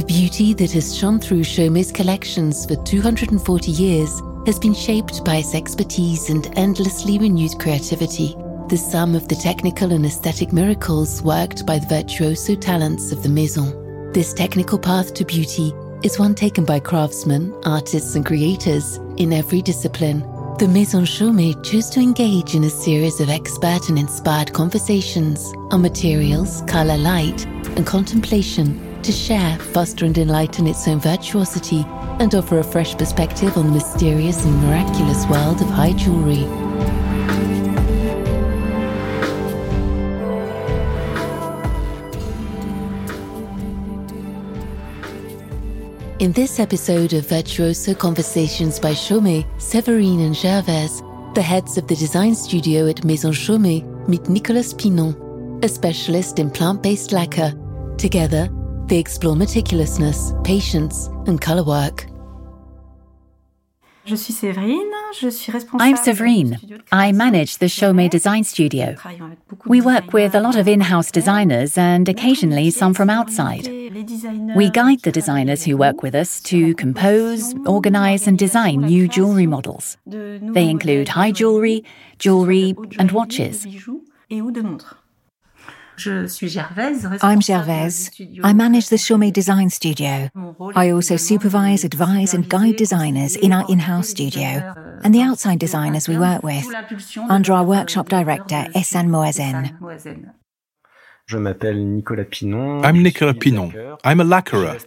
The beauty that has shone through Chaumet's collections for 240 years has been shaped by its expertise and endlessly renewed creativity, the sum of the technical and aesthetic miracles worked by the virtuoso talents of the Maison. This technical path to beauty is one taken by craftsmen, artists, and creators in every discipline. The Maison Chaumet chose to engage in a series of expert and inspired conversations on materials, color, light, and contemplation to share, foster, and enlighten its own virtuosity and offer a fresh perspective on the mysterious and miraculous world of high jewelry. In this episode of Virtuoso Conversations by Chaumet, Séverine and Gervais, the heads of the design studio at Maison Chaumet, meet Nicolas Pinon, a specialist in plant based lacquer. Together, they explore meticulousness, patience, and color work. Je suis Séverine. Je suis responsable I'm Severine. I manage the Chaumet Design Studio. We work with a lot of in house designers and occasionally some from outside. We guide the designers who work with us to compose, organize, and design new jewelry models. They include high jewelry, jewelry, and watches. I'm Gervaise. I manage the Chaumet Design Studio. I also supervise, advise, and guide designers in our in house studio and the outside designers we work with under our workshop director, Essan Moazen. I'm Nicolas Pinon. I'm a lacquerer.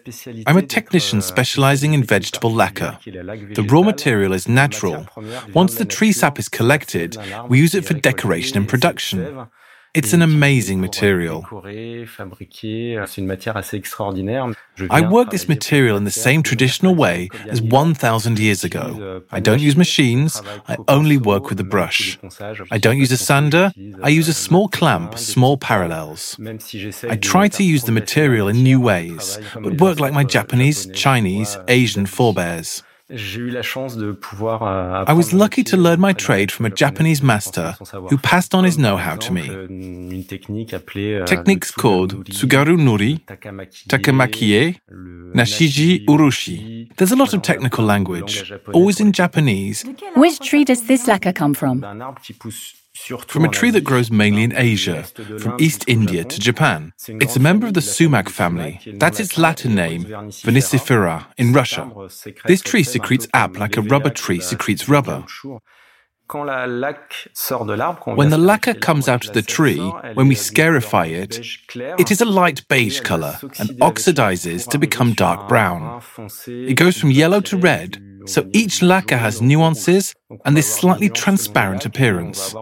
I'm a technician specializing in vegetable lacquer. The raw material is natural. Once the tree sap is collected, we use it for decoration and production. It's an amazing material. I work this material in the same traditional way as 1,000 years ago. I don't use machines, I only work with a brush. I don't use a sander, I use a small clamp, small parallels. I try to use the material in new ways, but work like my Japanese, Chinese, Asian forebears. Euh, I was lucky to learn my trade from a Japanese master who passed on his know how to me. euh, Techniques called Tsugaru Nuri, Takamakie, Nashiji Urushi. There's a lot of technical language, always in Japanese, Which tree does this lacquer come from? From a tree that grows mainly in Asia, from East India to Japan. It's a member of the sumac family. That's its Latin name, Venicifera, in Russia. This tree secretes ap like a rubber tree secretes rubber. When the lacquer comes out of the tree, when we scarify it, it is a light beige color and oxidizes to become dark brown. It goes from yellow to red, so each lacquer has nuances and this slightly transparent appearance.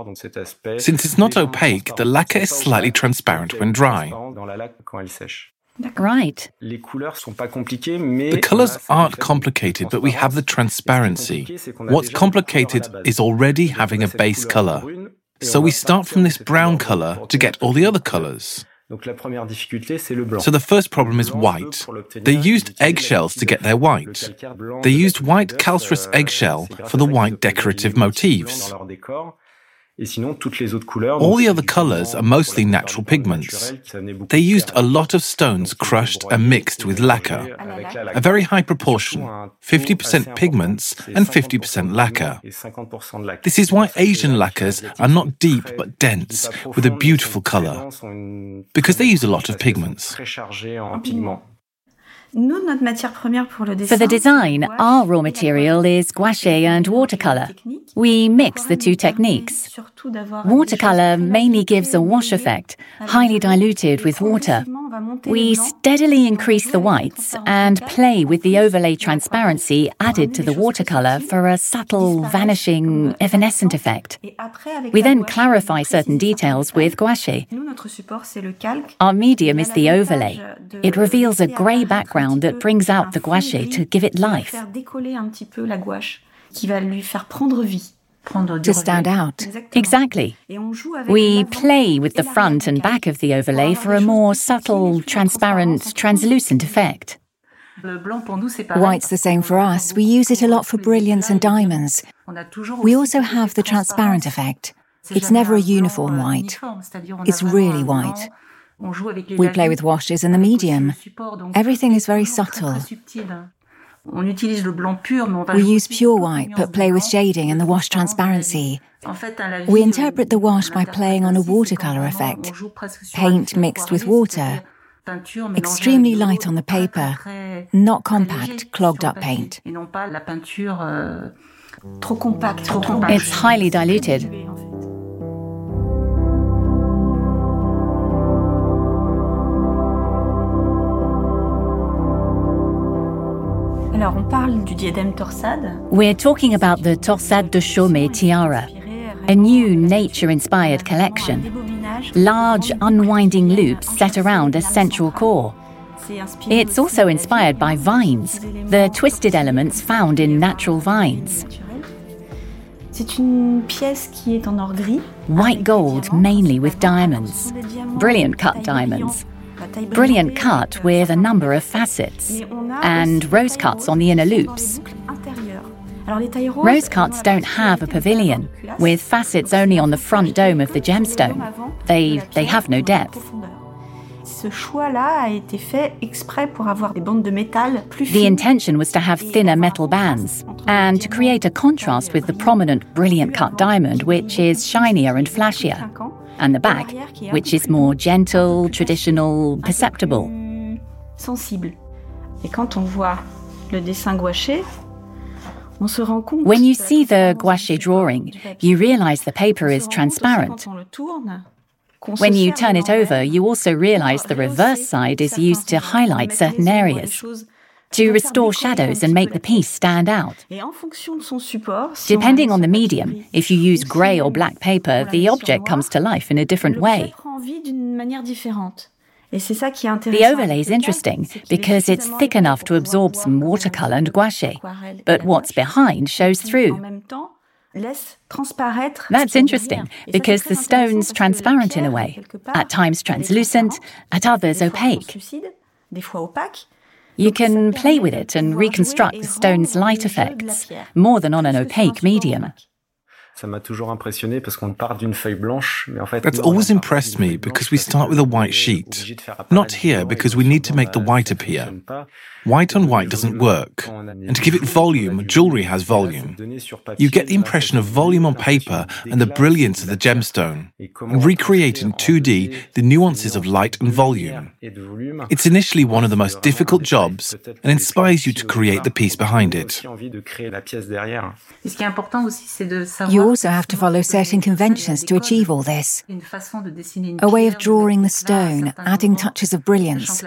Since it's not opaque, the lacquer is slightly transparent when dry. Right. The colors aren't complicated, but we have the transparency. What's complicated is already having a base color. So we start from this brown color to get all the other colors. So the first problem is white. They used eggshells to get their white. They used white calcareous eggshell for the white decorative motifs. All the other colors are mostly natural pigments. They used a lot of stones crushed and mixed with lacquer, a very high proportion. 50% pigments and 50% lacquer. This is why Asian lacquers are not deep but dense, with a beautiful color, because they use a lot of pigments. For the design, our raw material is gouache and watercolor. We mix the two techniques. Watercolor mainly gives a wash effect, highly diluted with water. We steadily increase the whites and play with the overlay transparency added to the watercolor for a subtle, vanishing, evanescent effect. We then clarify certain details with gouache. Our medium is the overlay. It reveals a grey background that brings out the gouache to give it life. To stand out. Exactly. We play with the front and back of the overlay for a more subtle, transparent, translucent effect. White's the same for us. We use it a lot for brilliance and diamonds. We also have the transparent effect. It's never a uniform white. It's really white. We play with washes and the medium. Everything is very subtle. We use pure white but play with shading and the wash transparency. We interpret the wash by playing on a watercolor effect, paint mixed with water, extremely light on the paper, not compact, clogged up paint. It's highly diluted. We're talking about the Torsade de Chaumet tiara, a new nature-inspired collection. Large, unwinding loops set around a central core. It's also inspired by vines, the twisted elements found in natural vines. White gold, mainly with diamonds. Brilliant cut diamonds. Brilliant cut with a number of facets. And rose cuts on the inner loops. Rose cuts don't have a pavilion, with facets only on the front dome of the gemstone. They, they have no depth. The intention was to have thinner metal bands and to create a contrast with the prominent brilliant cut diamond, which is shinier and flashier, and the back, which is more gentle, traditional, perceptible. sensible When you see the gouache drawing, you realize the paper is transparent. When you turn it over, you also realize the reverse side is used to highlight certain areas, to restore shadows and make the piece stand out. Depending on the medium, if you use grey or black paper, the object comes to life in a different way. The overlay is interesting because it's thick enough to absorb some watercolor and gouache, but what's behind shows through. That's interesting because the stone's transparent in a way, at times translucent, at others opaque. You can play with it and reconstruct the stone's light effects more than on an opaque medium. That's always impressed me because we start with a white sheet. Not here because we need to make the white appear. White on white doesn't work. And to give it volume, jewelry has volume. You get the impression of volume on paper and the brilliance of the gemstone, and recreate in 2D the nuances of light and volume. It's initially one of the most difficult jobs and inspires you to create the piece behind it. You also have to follow certain conventions to achieve all this. A way of drawing the stone, adding touches of brilliance,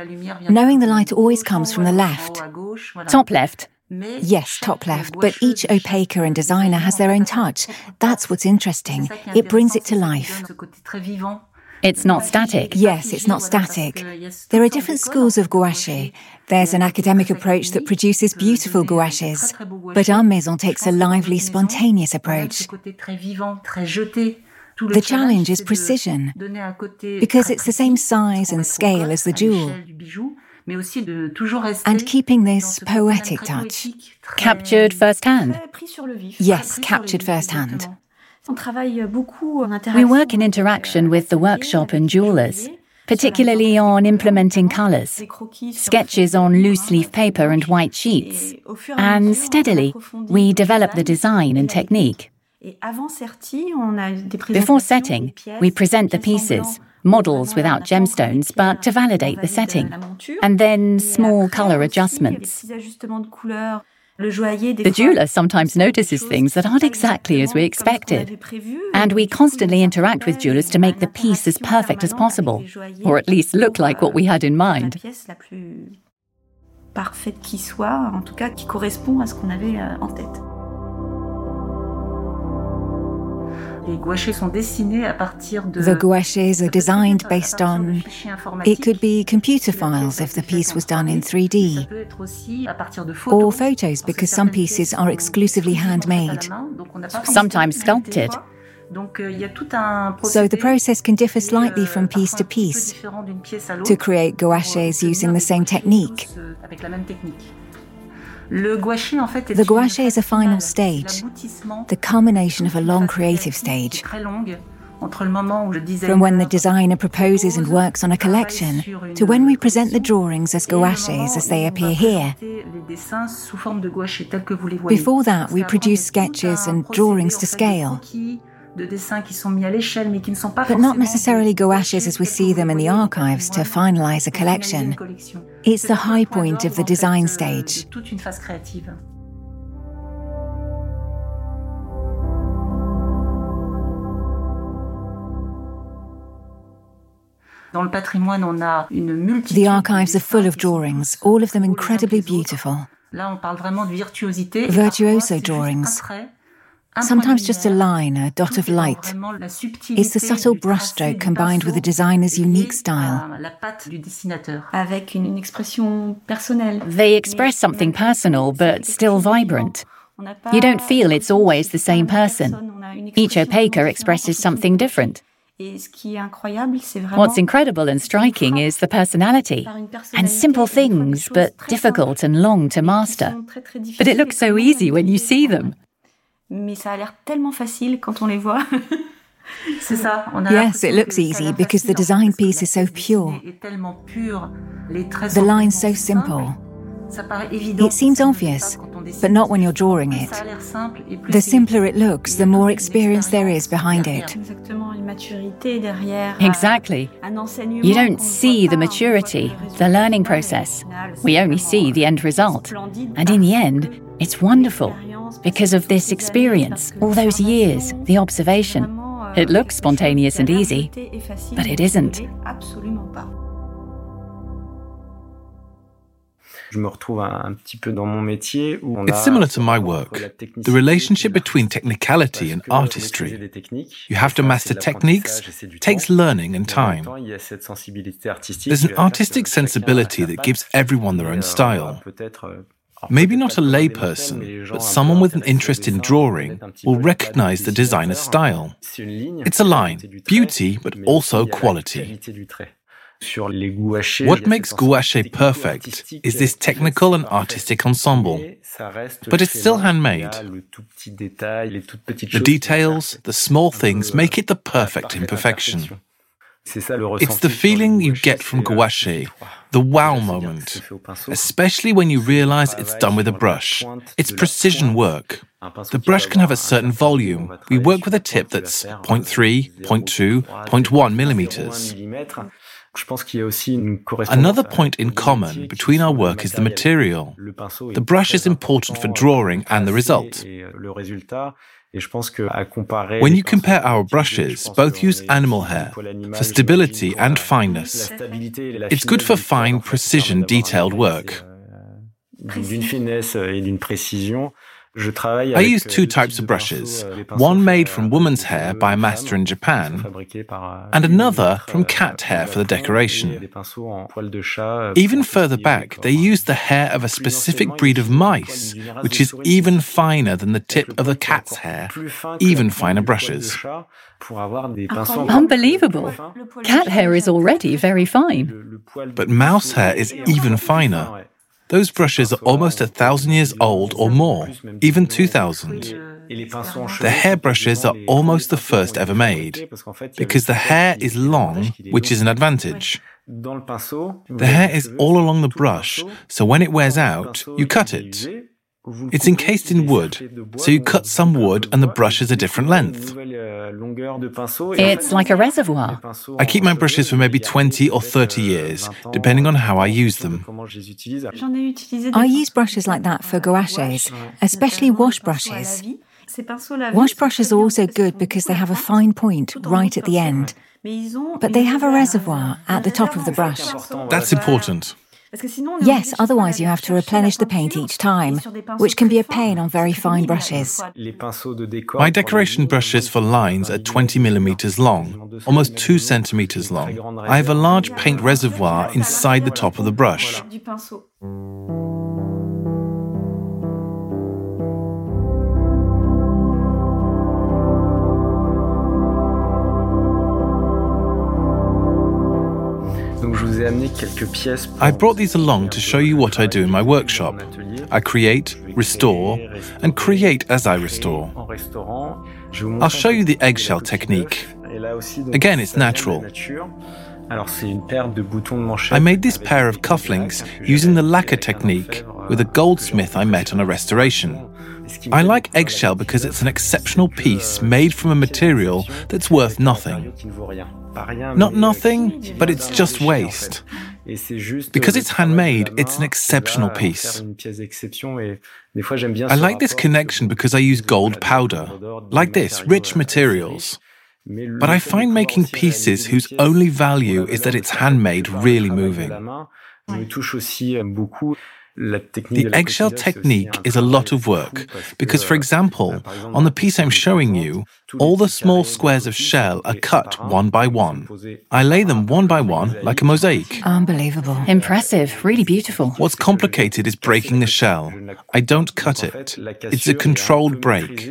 knowing the light always comes from the left left. Top left. Yes, top left, but each opaquer and designer has their own touch. That's what's interesting. It brings it to life. It's not static. Yes, it's not static. There are different schools of gouache. There's an academic approach that produces beautiful gouaches, but our maison takes a lively, spontaneous approach. The challenge is precision, because it's the same size and scale as the jewel and keeping this poetic touch. Captured firsthand. Yes, captured firsthand. We work in interaction with the workshop and jewelers, particularly on implementing colours, sketches on loose leaf paper and white sheets, and steadily we develop the design and technique. Before setting, we present the pieces, models without gemstones, but to validate the setting, and then small colour adjustments. The jeweler sometimes notices things that aren't exactly as we expected. And we constantly interact with jewelers to make the piece as perfect as possible, or at least look like what we had in mind. Parfaite qui soit, en tout cas qui correspond à ce qu'on avait euh, en tête. The gouaches are designed based on. It could be computer files if the piece was done in 3D, or photos because some pieces are exclusively handmade. Sometimes sculpted. Euh, so the process can differ slightly euh, from piece to piece to create gouaches using the same technique. The gouache is a final stage, the culmination of a long creative stage. From when the designer proposes and works on a collection to when we present the drawings as gouaches as they appear here. Before that, we produce sketches and drawings to scale. But not necessarily gouaches as we see them in the archives to finalize a collection. It's the high point of the design stage. The archives are full of drawings, all of them incredibly beautiful. Virtuoso drawings. Sometimes just a line, a dot of light. It's the subtle brushstroke combined with the designer's unique style. They express something personal but still vibrant. You don't feel it's always the same person. Each opaca expresses something different. What's incredible and striking is the personality and simple things, but difficult and long to master. But it looks so easy when you see them. Yes, it looks easy because the design piece is so pure. The line's so simple. It seems obvious, but not when you're drawing it. The simpler it looks, the more experience there is behind it. Exactly. You don't see the maturity, the learning process. We only see the end result. And in the end, it's wonderful because of this experience, all those years, the observation. It looks spontaneous and easy, but it isn't. It's similar to my work. The relationship between technicality and artistry. You have to master techniques, takes learning and time. There's an artistic sensibility that gives everyone their own style. Maybe not a layperson, but someone with an interest in drawing will recognize the designer's style. It's a line, beauty, but also quality. What makes gouache perfect is this technical and artistic ensemble. But it's still handmade. The details, the small things make it the perfect imperfection. It's the feeling you get from gouache, the wow moment, especially when you realize it's done with a brush. It's precision work. The brush can have a certain volume. We work with a tip that's 0.3, 0.2, 0.1 millimeters. Another point in common between our work is the material. The brush is important for drawing and the result. When you compare our brushes, both use animal hair for stability and fineness. It's good for fine, precision, detailed work. I use two types of brushes, euh, one made from woman's hair by a master in Japan, euh, and another from euh, cat hair for the decoration. Even further back, they use the hair of a specific breed of mice, which is even finer than the tip of a cat's hair, even finer brushes. Unbelievable. Cat hair is already very fine. But mouse hair is even finer. Those brushes are almost a thousand years old or more, even 2000. The hair brushes are almost the first ever made, because the hair is long, which is an advantage. The hair is all along the brush, so when it wears out, you cut it. It's encased in wood, so you cut some wood and the brush is a different length. It's like a reservoir. I keep my brushes for maybe 20 or 30 years, depending on how I use them. I use brushes like that for gouaches, especially wash brushes. Wash brushes are also good because they have a fine point right at the end, but they have a reservoir at the top of the brush. That's important. Yes, otherwise you have to replenish the paint each time, which can be a pain on very fine brushes. My decoration brushes for lines are 20 millimeters long, almost 2 centimeters long. I have a large paint reservoir inside the top of the brush. I brought these along to show you what I do in my workshop. I create, restore, and create as I restore. I'll show you the eggshell technique. Again, it's natural. I made this pair of cufflinks using the lacquer technique with a goldsmith I met on a restoration. I like eggshell because it's an exceptional piece made from a material that's worth nothing. Not nothing, but it's just waste. Because it's handmade, it's an exceptional piece. I like this connection because I use gold powder, like this, rich materials. But I find making pieces whose only value is that it's handmade really moving. The eggshell technique is a lot of work because, for example, on the piece I'm showing you, all the small squares of shell are cut one by one. I lay them one by one like a mosaic. Unbelievable. Impressive. Really beautiful. What's complicated is breaking the shell. I don't cut it. It's a controlled break.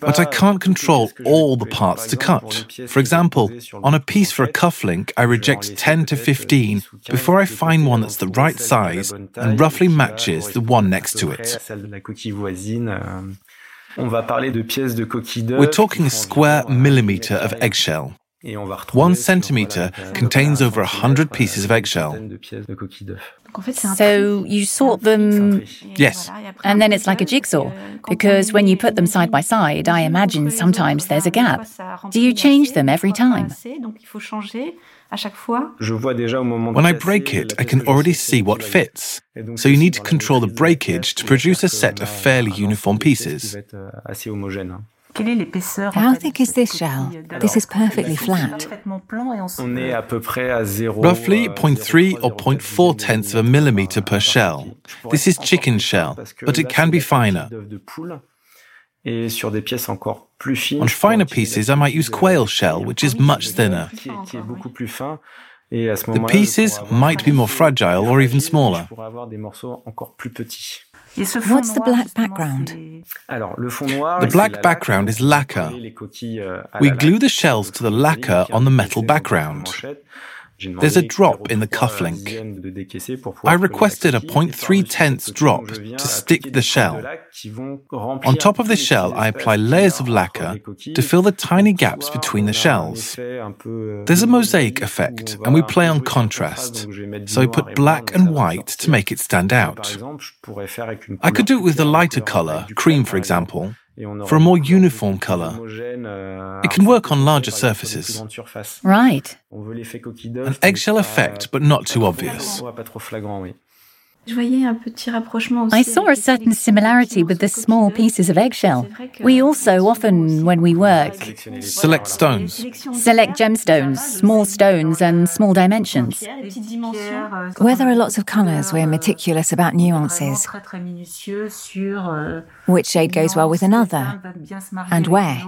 But I can't control all the parts to cut. For example, on a piece for a cufflink, I reject 10 to 15 before I find one that's the right size and and roughly matches the one next to it. We're talking a square millimeter of eggshell. One centimeter contains over a hundred pieces of eggshell. So you sort them. Yes. And then it's like a jigsaw, because when you put them side by side, I imagine sometimes there's a gap. Do you change them every time? When I break it, I can already see what fits. So you need to control the breakage to produce a set of fairly uniform pieces. How thick is this shell? This is perfectly flat. Roughly 0.3 or 0.4 tenths of a millimeter per shell. This is chicken shell, but it can be finer. On finer pieces, I might use quail shell, which is much thinner. The pieces might be more fragile or even smaller. What's the black background? The black background is lacquer. We glue the shells to the lacquer on the metal background. There's a drop in the cufflink. I requested a 0.3 tenths drop to stick the shell. On top of the shell, I apply layers of lacquer to fill the tiny gaps between the shells. There's a mosaic effect, and we play on contrast. So I put black and white to make it stand out. I could do it with a lighter color, cream for example, for a more uniform color. It can work on larger surfaces. Right. An eggshell effect, but not too obvious. I saw a certain similarity with the small pieces of eggshell. We also often, when we work, select stones, select gemstones, small stones, and small dimensions. Where there are lots of colours, we're meticulous about nuances. Which shade goes well with another, and where.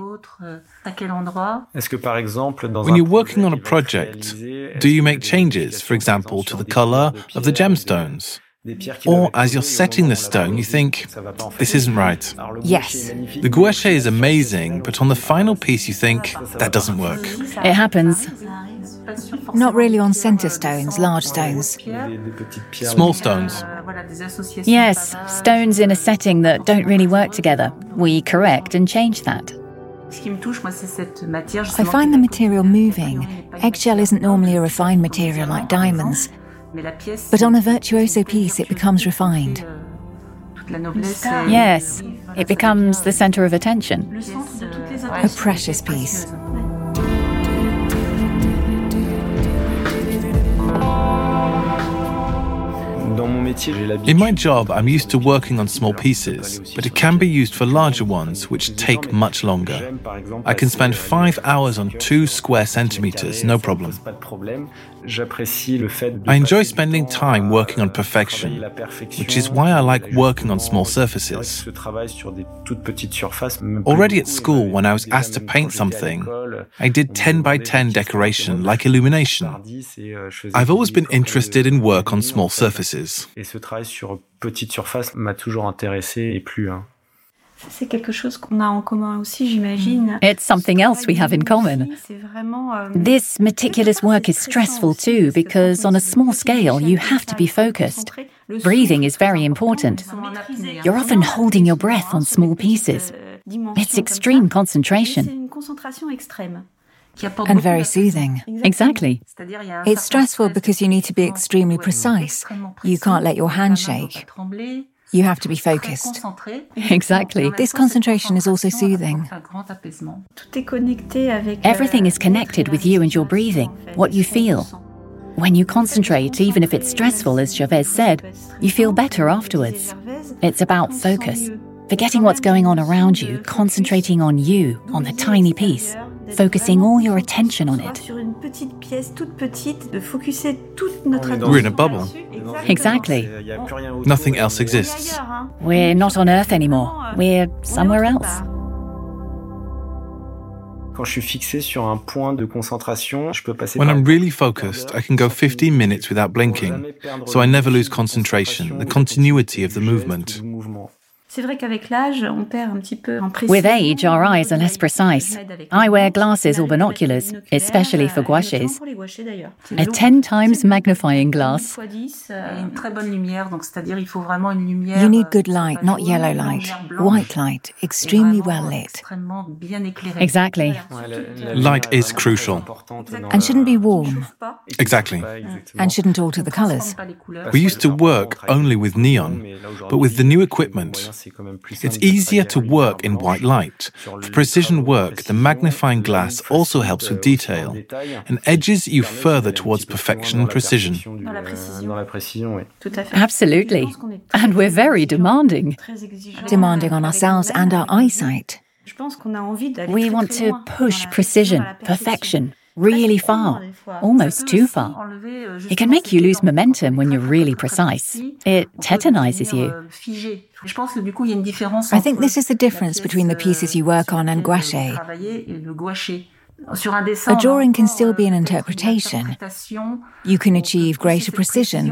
When you're working on a project, do you make changes, for example, to the colour of the gemstones? Or as you're setting the stone, you think, this isn't right. Yes. The gouache is amazing, but on the final piece, you think, that doesn't work. It happens. Not really on centre stones, large stones. Small stones. Yes, stones in a setting that don't really work together. We correct and change that. I find the material moving. Eggshell isn't normally a refined material like diamonds. But on a virtuoso piece, it becomes refined. Yes, it becomes the center of attention. A precious piece. In my job, I'm used to working on small pieces, but it can be used for larger ones, which take much longer. I can spend five hours on two square centimeters, no problem. I enjoy spending time working on perfection, which is why I like working on small surfaces. Already at school, when I was asked to paint something, I did 10 by 10 decoration like illumination. I've always been interested in work on small surfaces. C'est quelque chose qu'on a en commun aussi, j'imagine. It's something else we have in common. Euh, this meticulous work is stressful too because on a small scale you have to be focused. Breathing is very important. You're often holding your breath on small pieces. It's extreme concentration. And very soothing. Exactly. It's stressful because you need to be extremely precise. You can't let your hand shake. You have to be focused. Exactly. This concentration is also soothing. Everything is connected with you and your breathing, what you feel. When you concentrate, even if it's stressful, as Gervais said, you feel better afterwards. It's about focus, forgetting what's going on around you, concentrating on you, on the tiny piece, focusing all your attention on it. We're in a bubble. Exactly. Nothing else exists. We're not on Earth anymore. We're somewhere else. Quand je suis fixé sur un point de concentration, je peux passer When I'm really focused, I can go 15 minutes without blinking, so I never lose concentration, the continuity of the movement. C'est vrai qu'avec l'âge, on perd un petit peu en précision. With age, our eyes are less precise. I wear glasses or binoculars, especially for euh, gouaches. A 10 times magnifying glass. Euh, you need good light, not yellow light. White light, extremely well lit. Exactly. Light is crucial. And shouldn't be warm. Exactly. And shouldn't alter the colors. We used to work only with neon, but with the new equipment, it's easier to work in white light. For precision work, the magnifying glass also helps with detail and edges you further towards perfection and precision. Absolutely. And we're very demanding. Demanding on ourselves and our eyesight. We want to push precision, perfection really far, almost too far. It can make you lose momentum when you're really precise. It tetanizes you. I think this is the difference between the pieces you work on and gouache. A drawing can still be an interpretation. You can achieve greater precision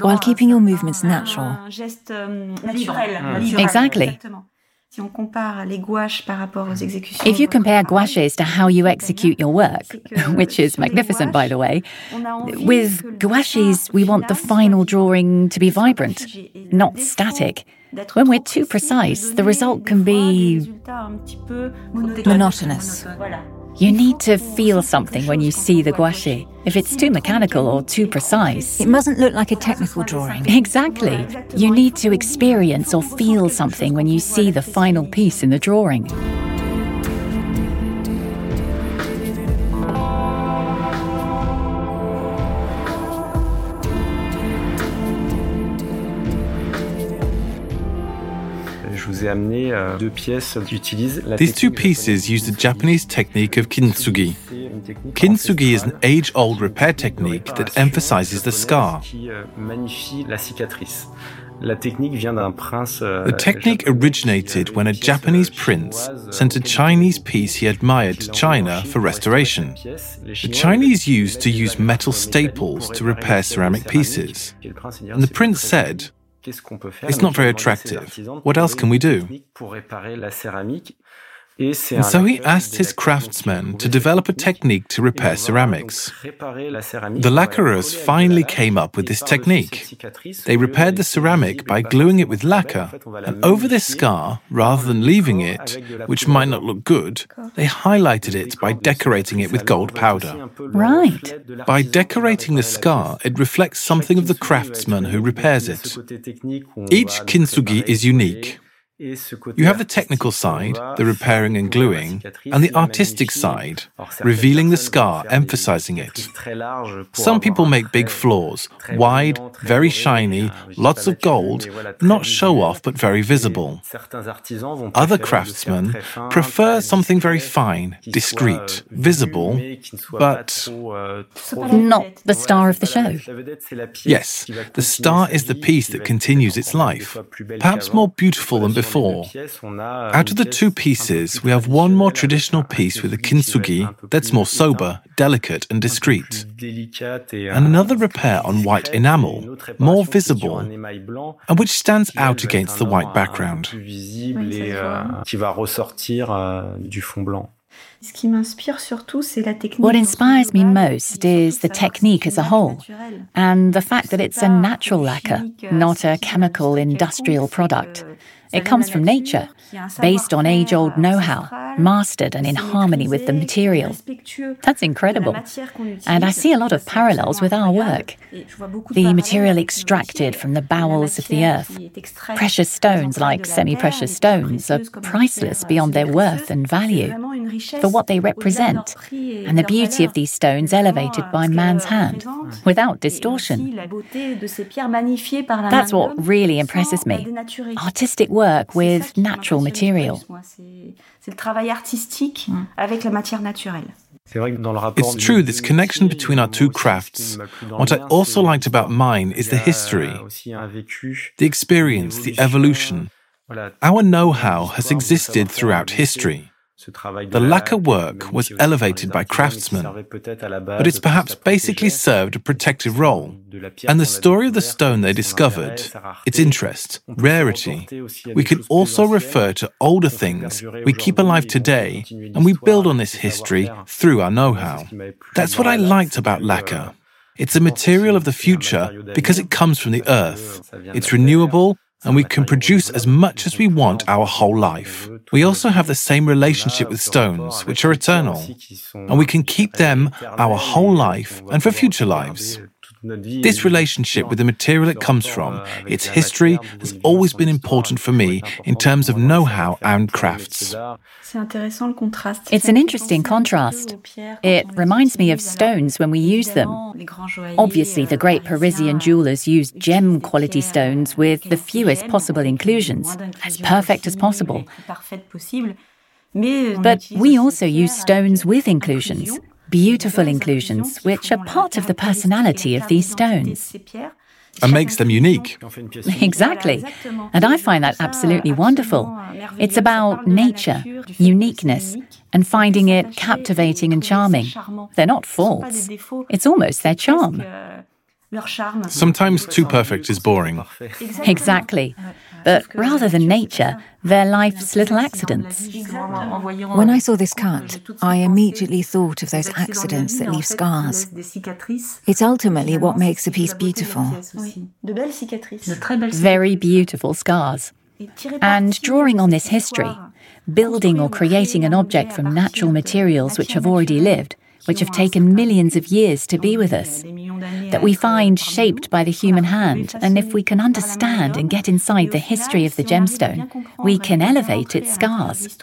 while keeping your movements natural. Exactly. If you compare gouaches to how you execute your work, which is magnificent by the way, with gouaches we want the final drawing to be vibrant, not static. When we're too precise, the result can be monotonous. You need to feel something when you see the gouache. If it's too mechanical or too precise, it mustn't look like a technical drawing. Exactly. You need to experience or feel something when you see the final piece in the drawing. These two pieces use the Japanese technique of kintsugi. Kintsugi is an age-old repair technique that emphasizes the scar. Euh, euh, the technique originated when a Japanese prince sent a Chinese piece he admired to China for restoration. The Chinese used to use metal staples to repair ceramic pieces. And the prince said, it's not very attractive. What else can we do? And so he asked his craftsmen to develop a technique to repair ceramics. The lacquerers finally came up with this technique. They repaired the ceramic by gluing it with lacquer, and over this scar, rather than leaving it, which might not look good, they highlighted it by decorating it with gold powder. Right. By decorating the scar, it reflects something of the craftsman who repairs it. Each kintsugi is unique. You have the technical side, the repairing and gluing, and the artistic side, revealing the scar, emphasizing it. Some people make big floors, wide, very shiny, lots of gold, not show off but very visible. Other craftsmen prefer something very fine, discreet, visible, but not the star of the show. Yes, the star is the piece that continues its life, perhaps more beautiful than before before. Out of the two pieces, we have one more traditional piece with a kintsugi that's more sober, delicate, and discreet, and another repair on white enamel, more visible, and which stands out against the white background. What inspires me most is the technique as a whole, and the fact that it's a natural lacquer, not a chemical industrial product. It comes from nature, based on age old know how, mastered and in harmony with the material. That's incredible. And I see a lot of parallels with our work. The material extracted from the bowels of the earth. Precious stones, like semi precious stones, are priceless beyond their worth and value for what they represent, and the beauty of these stones elevated by man's hand, without distortion. That's what really impresses me artistic work with natural material. Mm. It's true, this connection between our two crafts. What I also liked about mine is the history, the experience, the evolution. Our know how has existed throughout history. The lacquer work was elevated by craftsmen, but it's perhaps basically served a protective role. And the story of the stone they discovered, its interest, rarity, we can also refer to older things we keep alive today, and we build on this history through our know how. That's what I liked about lacquer. It's a material of the future because it comes from the earth. It's renewable and we can produce as much as we want our whole life. We also have the same relationship with stones, which are eternal, and we can keep them our whole life and for future lives. This relationship with the material it comes from, its history, has always been important for me in terms of know how and crafts. It's an interesting contrast. It reminds me of stones when we use them. Obviously, the great Parisian jewelers used gem quality stones with the fewest possible inclusions, as perfect as possible. But we also use stones with inclusions beautiful inclusions, which are part of the personality of these stones. And makes them unique. Exactly. And I find that absolutely wonderful. It's about nature, uniqueness, and finding it captivating and charming. They're not faults, it's almost their charm. Sometimes too perfect is boring. Exactly. But rather than nature, they're life's little accidents. When I saw this cut, I immediately thought of those accidents that leave scars. It's ultimately what makes a piece beautiful. Very beautiful scars. And drawing on this history, building or creating an object from natural materials which have already lived, which have taken millions of years to be with us, that we find shaped by the human hand. And if we can understand and get inside the history of the gemstone, we can elevate its scars.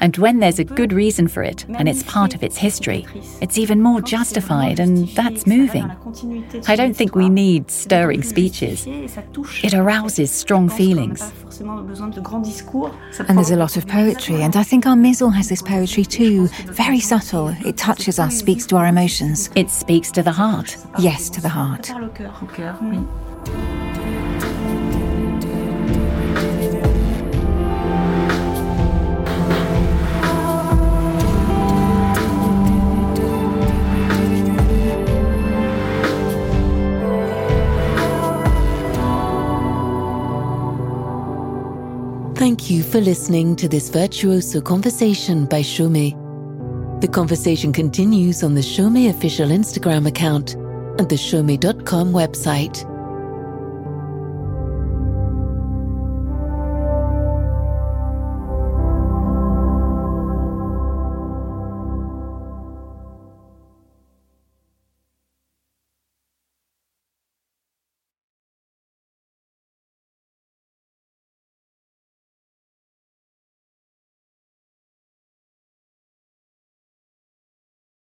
And when there's a good reason for it and it's part of its history, it's even more justified and that's moving. I don't think we need stirring speeches. It arouses strong feelings. And there's a lot of poetry, and I think our Maison has this poetry too. Very subtle. It touches us, speaks to our emotions. It speaks to the heart. Yes, to the heart. Thank you for listening to this virtuoso conversation by Chaumet. The conversation continues on the Chaumet official Instagram account and the chaumet.com website.